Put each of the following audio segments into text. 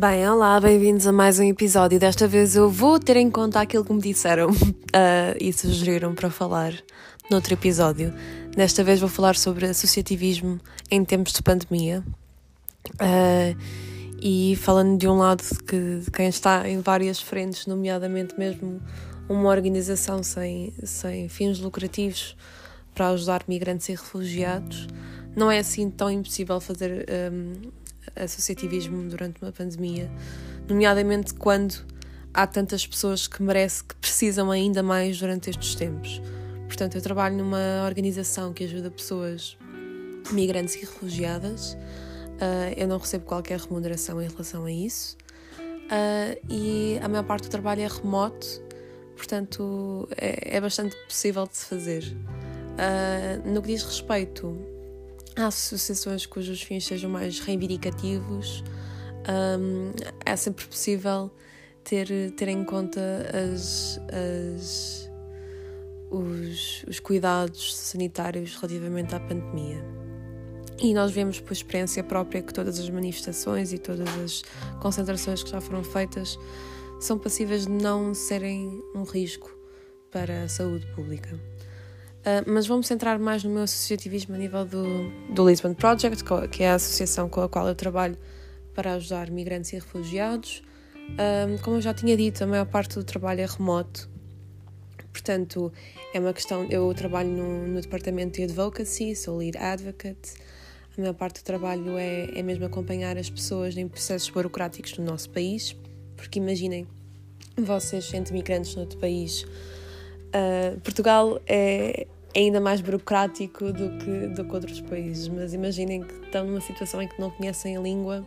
Bem, olá, bem-vindos a mais um episódio. Desta vez eu vou ter em conta aquilo que me disseram uh, e sugeriram para falar noutro episódio. Desta vez vou falar sobre associativismo em tempos de pandemia. Uh, e falando de um lado que, de quem está em várias frentes, nomeadamente mesmo uma organização sem, sem fins lucrativos para ajudar migrantes e refugiados, não é assim tão impossível fazer um, associativismo durante uma pandemia, nomeadamente quando há tantas pessoas que merecem, que precisam ainda mais durante estes tempos. Portanto, eu trabalho numa organização que ajuda pessoas migrantes e refugiadas. Uh, eu não recebo qualquer remuneração em relação a isso. Uh, e a maior parte do trabalho é remoto, portanto, é, é bastante possível de se fazer. Uh, no que diz respeito a associações cujos fins sejam mais reivindicativos, um, é sempre possível ter, ter em conta as, as os, os cuidados sanitários relativamente à pandemia. E nós vemos por experiência própria que todas as manifestações e todas as concentrações que já foram feitas são passíveis de não serem um risco para a saúde pública. Uh, mas vamos centrar mais no meu associativismo a nível do, do Lisbon Project, que é a associação com a qual eu trabalho para ajudar migrantes e refugiados. Uh, como eu já tinha dito, a maior parte do trabalho é remoto Portanto, é uma questão. Eu trabalho no, no departamento de advocacy, sou lead advocate. A maior parte do trabalho é, é mesmo acompanhar as pessoas em processos burocráticos no nosso país, porque imaginem, vocês, sendo migrantes no outro país, uh, Portugal é ainda mais burocrático do que, do que outros países, mas imaginem que estão numa situação em que não conhecem a língua,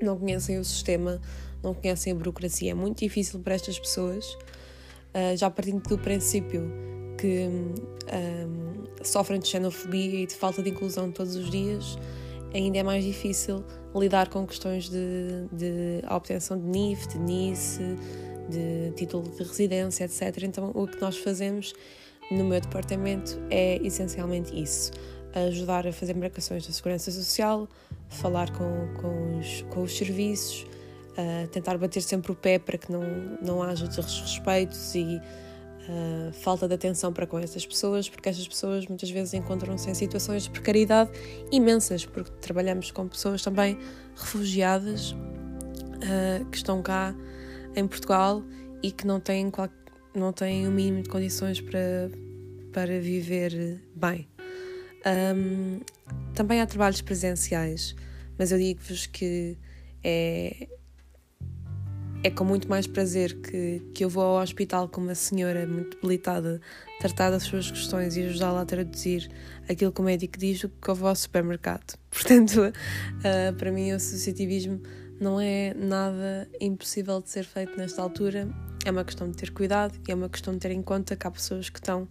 não conhecem o sistema, não conhecem a burocracia. É muito difícil para estas pessoas uh, já partindo do princípio que um, ah, sofrem de xenofobia e de falta de inclusão todos os dias, ainda é mais difícil lidar com questões de, de obtenção de NIF, de NICE, de título de residência, etc. Então, o que nós fazemos no meu departamento é essencialmente isso: ajudar a fazer marcações da segurança social, falar com, com, os, com os serviços, uh, tentar bater sempre o pé para que não, não haja desrespeitos e uh, falta de atenção para com essas pessoas, porque essas pessoas muitas vezes encontram-se em situações de precariedade imensas, porque trabalhamos com pessoas também refugiadas uh, que estão cá em Portugal e que não têm, qual, não têm o mínimo de condições para, para viver bem. Um, também há trabalhos presenciais, mas eu digo-vos que é, é com muito mais prazer que, que eu vou ao hospital com uma senhora muito debilitada, tratar das suas questões e ajudá-la a traduzir aquilo que o médico diz do que eu vou ao supermercado. Portanto, uh, para mim, o associativismo não é nada impossível de ser feito nesta altura. É uma questão de ter cuidado e é uma questão de ter em conta que há pessoas que estão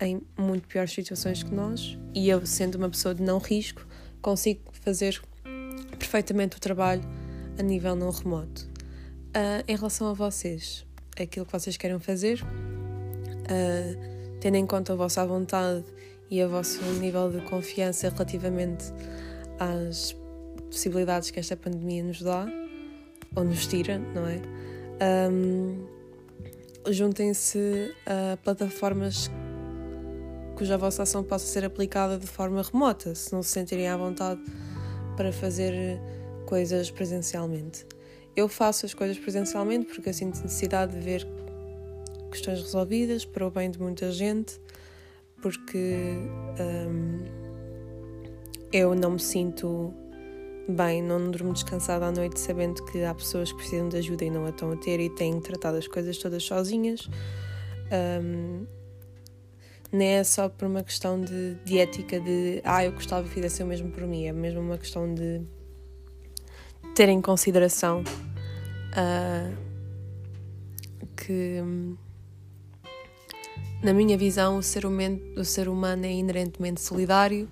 em muito piores situações que nós e eu, sendo uma pessoa de não risco, consigo fazer perfeitamente o trabalho a nível não remoto. Uh, em relação a vocês, aquilo que vocês querem fazer, uh, tendo em conta a vossa vontade e o vosso nível de confiança relativamente às possibilidades que esta pandemia nos dá, ou nos tira, não é? Um, Juntem-se a plataformas cuja vossa ação possa ser aplicada de forma remota, se não se sentirem à vontade para fazer coisas presencialmente. Eu faço as coisas presencialmente porque eu sinto necessidade de ver questões resolvidas para o bem de muita gente, porque eu não me sinto bem, não durmo descansada à noite sabendo que há pessoas que precisam de ajuda e não a estão a ter e têm tratado as coisas todas sozinhas. Um, nem é só por uma questão de, de ética de ah, eu gostava que fizesse o mesmo por mim, é mesmo uma questão de ter em consideração uh, que, na minha visão, o ser, humano, o ser humano é inerentemente solidário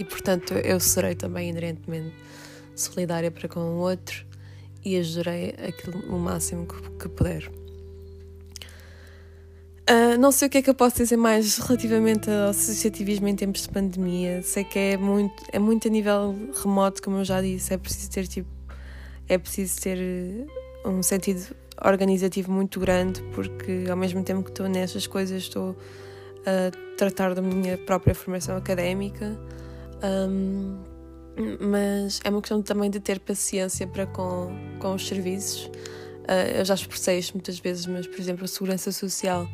e, portanto, eu serei também inerentemente solidária para com o outro e ajudarei aquilo o máximo que, que puder. Uh, não sei o que é que eu posso dizer mais relativamente ao associativismo em tempos de pandemia. Sei que é muito, é muito a nível remoto, como eu já disse, é preciso ter tipo é preciso ter um sentido organizativo muito grande, porque ao mesmo tempo que estou nestas coisas, estou a tratar da minha própria formação académica. Um, mas é uma questão também de ter paciência para com, com os serviços. Uh, eu já expressei isto muitas vezes, mas, por exemplo, a segurança social,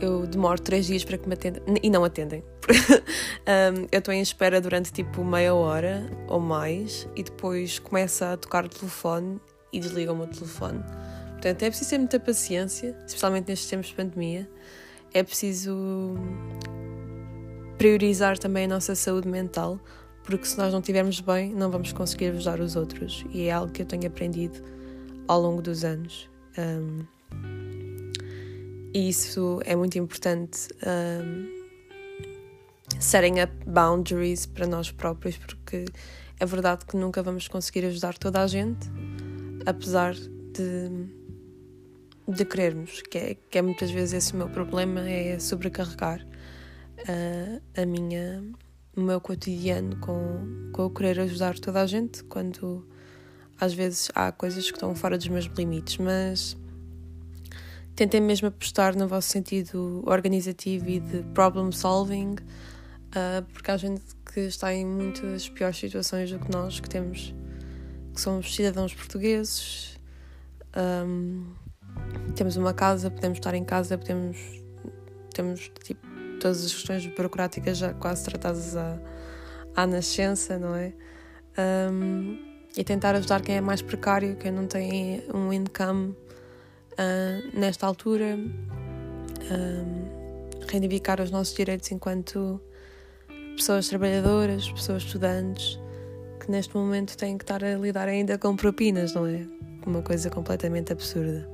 eu demoro três dias para que me atendam e não atendem. um, eu estou em espera durante tipo meia hora ou mais e depois começa a tocar o telefone e desligam-me o telefone. Portanto, é preciso ter muita paciência, especialmente nestes tempos de pandemia. É preciso priorizar também a nossa saúde mental, porque se nós não estivermos bem, não vamos conseguir ajudar os outros. E é algo que eu tenho aprendido ao longo dos anos. Um, e isso é muito importante. Um, setting up boundaries para nós próprios, porque é verdade que nunca vamos conseguir ajudar toda a gente, apesar de, de querermos, que é, que é muitas vezes esse o meu problema, é sobrecarregar a, a minha, o meu cotidiano com, com eu querer ajudar toda a gente, quando às vezes há coisas que estão fora dos meus limites, mas tentem mesmo apostar no vosso sentido organizativo e de problem solving, uh, porque há gente que está em muitas piores situações do que nós, que temos, que somos cidadãos portugueses, um, temos uma casa, podemos estar em casa, podemos temos tipo todas as questões burocráticas já quase tratadas à, à nascença, não é? Um, e tentar ajudar quem é mais precário, quem não tem um income uh, nesta altura, um, reivindicar os nossos direitos enquanto pessoas trabalhadoras, pessoas estudantes, que neste momento têm que estar a lidar ainda com propinas, não é? Uma coisa completamente absurda.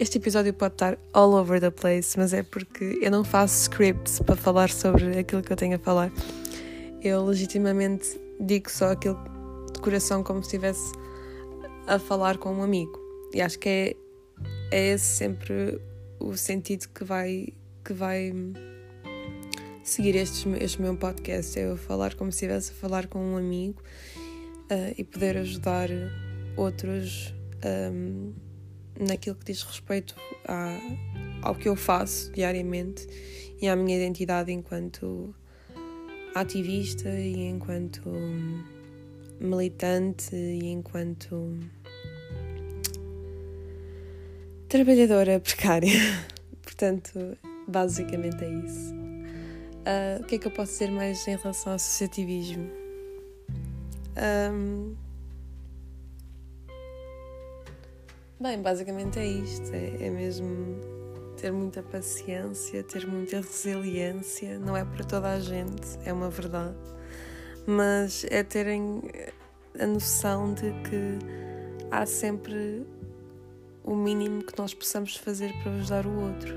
Este episódio pode estar all over the place, mas é porque eu não faço scripts para falar sobre aquilo que eu tenho a falar. Eu legitimamente digo só aquilo de coração como se estivesse a falar com um amigo. E acho que é, é esse sempre o sentido que vai, que vai seguir este, este meu podcast. É eu falar como se estivesse a falar com um amigo uh, e poder ajudar outros. Um, naquilo que diz respeito ao que eu faço diariamente e à minha identidade enquanto ativista e enquanto militante e enquanto trabalhadora precária. Portanto, basicamente é isso. Uh, o que é que eu posso dizer mais em relação ao associativismo? Um, Bem, basicamente é isto: é, é mesmo ter muita paciência, ter muita resiliência. Não é para toda a gente, é uma verdade, mas é terem a noção de que há sempre o mínimo que nós possamos fazer para ajudar o outro,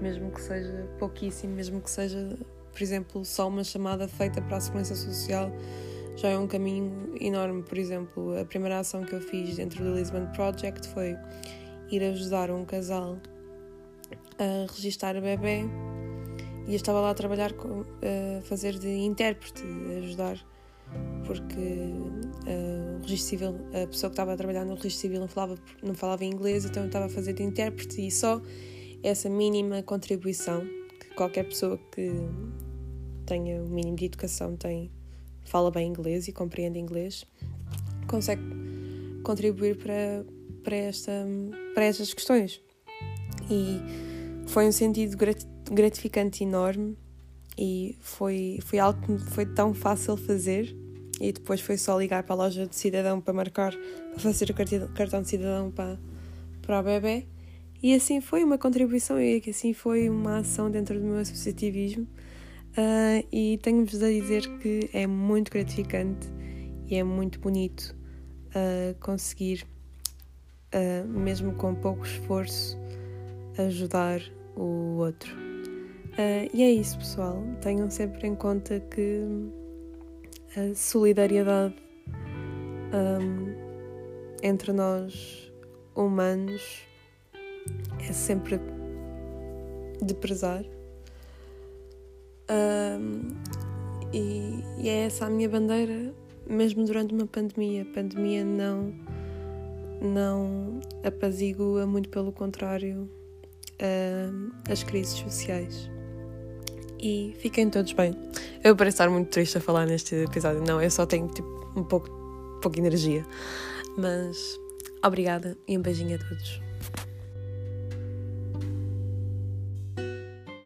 mesmo que seja pouquíssimo, mesmo que seja, por exemplo, só uma chamada feita para a Segurança Social já é um caminho enorme. Por exemplo, a primeira ação que eu fiz dentro do Lisbon Project foi ir ajudar um casal a registar a bebê e eu estava lá a trabalhar com a fazer de intérprete, a ajudar porque uh, o registro civil, a pessoa que estava a trabalhar no registro civil não falava, não falava inglês, então eu estava a fazer de intérprete e só essa mínima contribuição que qualquer pessoa que tenha o mínimo de educação tem fala bem inglês e compreende inglês, consegue contribuir para, para, esta, para estas questões. E foi um sentido gratificante enorme e foi, foi algo que foi tão fácil fazer. E depois foi só ligar para a loja de cidadão para marcar, para fazer o cartão de cidadão para, para o bebê. E assim foi uma contribuição e assim foi uma ação dentro do meu associativismo Uh, e tenho-vos a dizer que é muito gratificante e é muito bonito uh, conseguir, uh, mesmo com pouco esforço, ajudar o outro. e é isso, pessoal. Tenham sempre em conta que a solidariedade um, entre nós humanos é sempre de prezar um, e, e, é essa a minha bandeira, mesmo durante uma pandemia. A pandemia não, não apazigua, muito pelo contrário, uh, as crises sociais. E fiquem todos bem. Eu pareço estar muito triste a falar neste episódio. Não, eu só tenho tipo um pouco, pouca energia. Mas obrigada e um beijinho a todos.